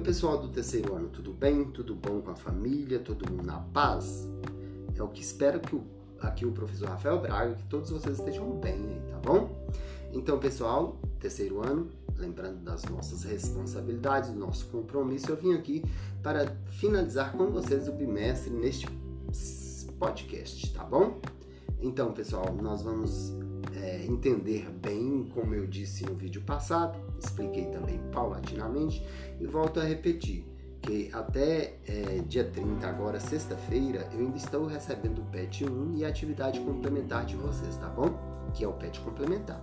Oi, pessoal do terceiro ano, tudo bem? Tudo bom com a família? Todo mundo na paz? É o que espero que o, aqui o professor Rafael Braga, que todos vocês estejam bem aí, tá bom? Então, pessoal, terceiro ano, lembrando das nossas responsabilidades, do nosso compromisso, eu vim aqui para finalizar com vocês o bimestre neste podcast, tá bom? Então, pessoal, nós vamos é, entender bem, como eu disse no vídeo passado, expliquei também paulatinamente e volto a repetir que até é, dia 30, agora sexta-feira, eu ainda estou recebendo o PET 1 e a atividade complementar de vocês, tá bom? Que é o PET complementar.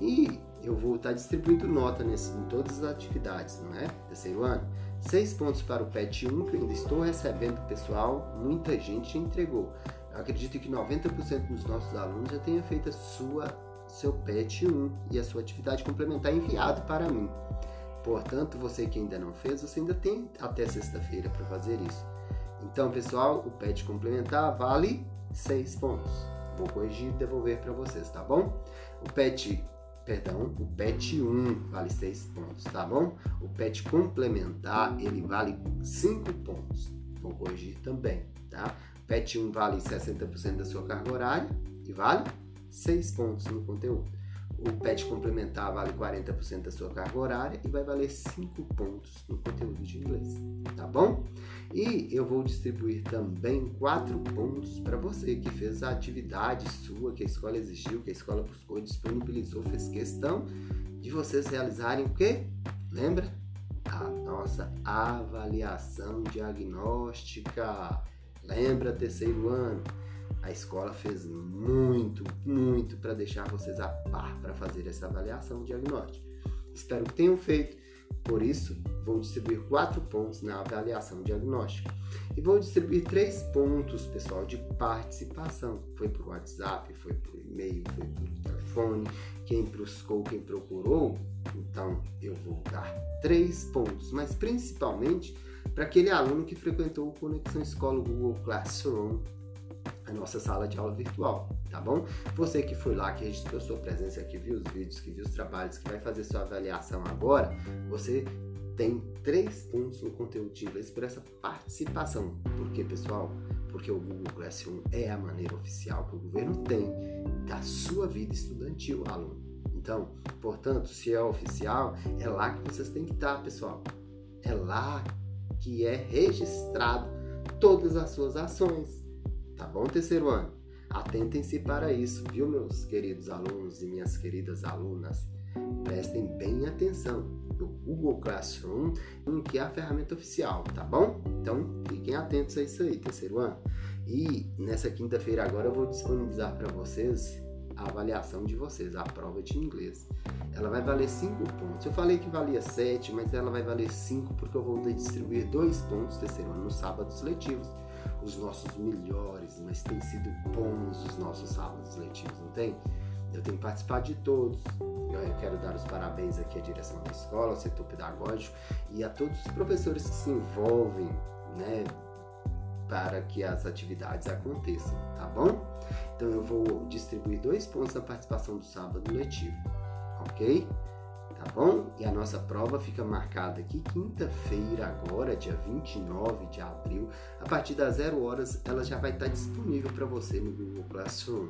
E eu vou estar distribuindo nota nesse, em todas as atividades, não é? Terceiro ano. Seis pontos para o PET 1 que eu ainda estou recebendo, pessoal. Muita gente entregou. Eu acredito que 90% dos nossos alunos já tenha feito a sua, seu PET 1 e a sua atividade complementar enviado para mim. Portanto, você que ainda não fez, você ainda tem até sexta-feira para fazer isso. Então, pessoal, o PET complementar vale 6 pontos. Vou corrigir e devolver para vocês, tá bom? O PET, perdão, o PET 1 vale 6 pontos, tá bom? O PET complementar, ele vale 5 pontos. Vou corrigir também, tá? PET 1 vale 60% da sua carga horária e vale 6 pontos no conteúdo. O PET complementar vale 40% da sua carga horária e vai valer 5 pontos no conteúdo de inglês, tá bom? E eu vou distribuir também 4 pontos para você que fez a atividade sua, que a escola exigiu, que a escola buscou, disponibilizou, fez questão de vocês realizarem o quê? Lembra? A nossa avaliação diagnóstica. Lembra, terceiro ano? A escola fez muito, muito para deixar vocês a par para fazer essa avaliação diagnóstica. Espero que tenham feito. Por isso, vou distribuir quatro pontos na avaliação diagnóstica. E vou distribuir três pontos, pessoal, de participação. Foi por WhatsApp, foi por e-mail, foi por telefone. Quem buscou, quem procurou. Então, eu vou dar três pontos, mas principalmente para aquele aluno que frequentou o Conexão Escola Google Classroom, nossa sala de aula virtual, tá bom? Você que foi lá, que registrou sua presença, que viu os vídeos, que viu os trabalhos, que vai fazer sua avaliação agora, você tem três pontos no conteúdo de inglês por essa participação. Por quê, pessoal? Porque o Google Classroom é a maneira oficial que o governo tem da sua vida estudantil, aluno. Então, portanto, se é oficial, é lá que vocês têm que estar, pessoal. É lá que é registrado todas as suas ações. Tá bom, terceiro ano? Atentem-se para isso, viu, meus queridos alunos e minhas queridas alunas? Prestem bem atenção. O Google Classroom, que é a ferramenta oficial, tá bom? Então, fiquem atentos a isso aí, terceiro ano. E nessa quinta-feira agora eu vou disponibilizar para vocês a avaliação de vocês, a prova de inglês. Ela vai valer 5 pontos. Eu falei que valia 7, mas ela vai valer 5 porque eu vou distribuir 2 pontos terceiro ano nos sábados letivos. Os nossos melhores, mas tem sido bons os nossos sábados letivos, não tem? Eu tenho participado de todos. Eu quero dar os parabéns aqui à direção da escola, ao setor pedagógico e a todos os professores que se envolvem, né, para que as atividades aconteçam, tá bom? Então eu vou distribuir dois pontos na participação do sábado letivo, ok? Tá bom? E a nossa prova fica marcada aqui quinta-feira, agora, dia 29 de abril. A partir das 0 horas, ela já vai estar disponível para você no Google Classroom.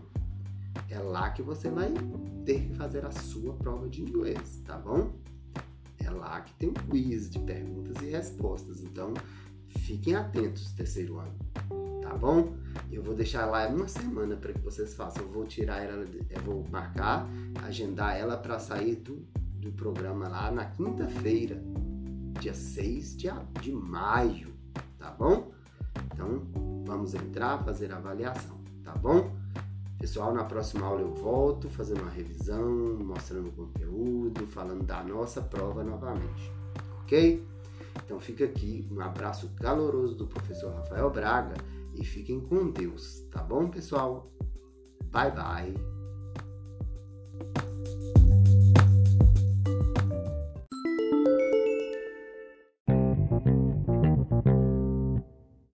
É lá que você vai ter que fazer a sua prova de inglês, tá bom? É lá que tem um quiz de perguntas e respostas. Então, Fiquem atentos, terceiro ano, tá bom? Eu vou deixar lá uma semana para que vocês façam. Eu vou tirar ela, eu vou marcar, agendar ela para sair do, do programa lá na quinta-feira, dia 6 de, de maio, tá bom? Então, vamos entrar, fazer a avaliação, tá bom? Pessoal, na próxima aula eu volto fazendo uma revisão, mostrando o conteúdo, falando da nossa prova novamente, ok? Então fica aqui um abraço caloroso do professor Rafael Braga e fiquem com Deus, tá bom, pessoal? Bye bye.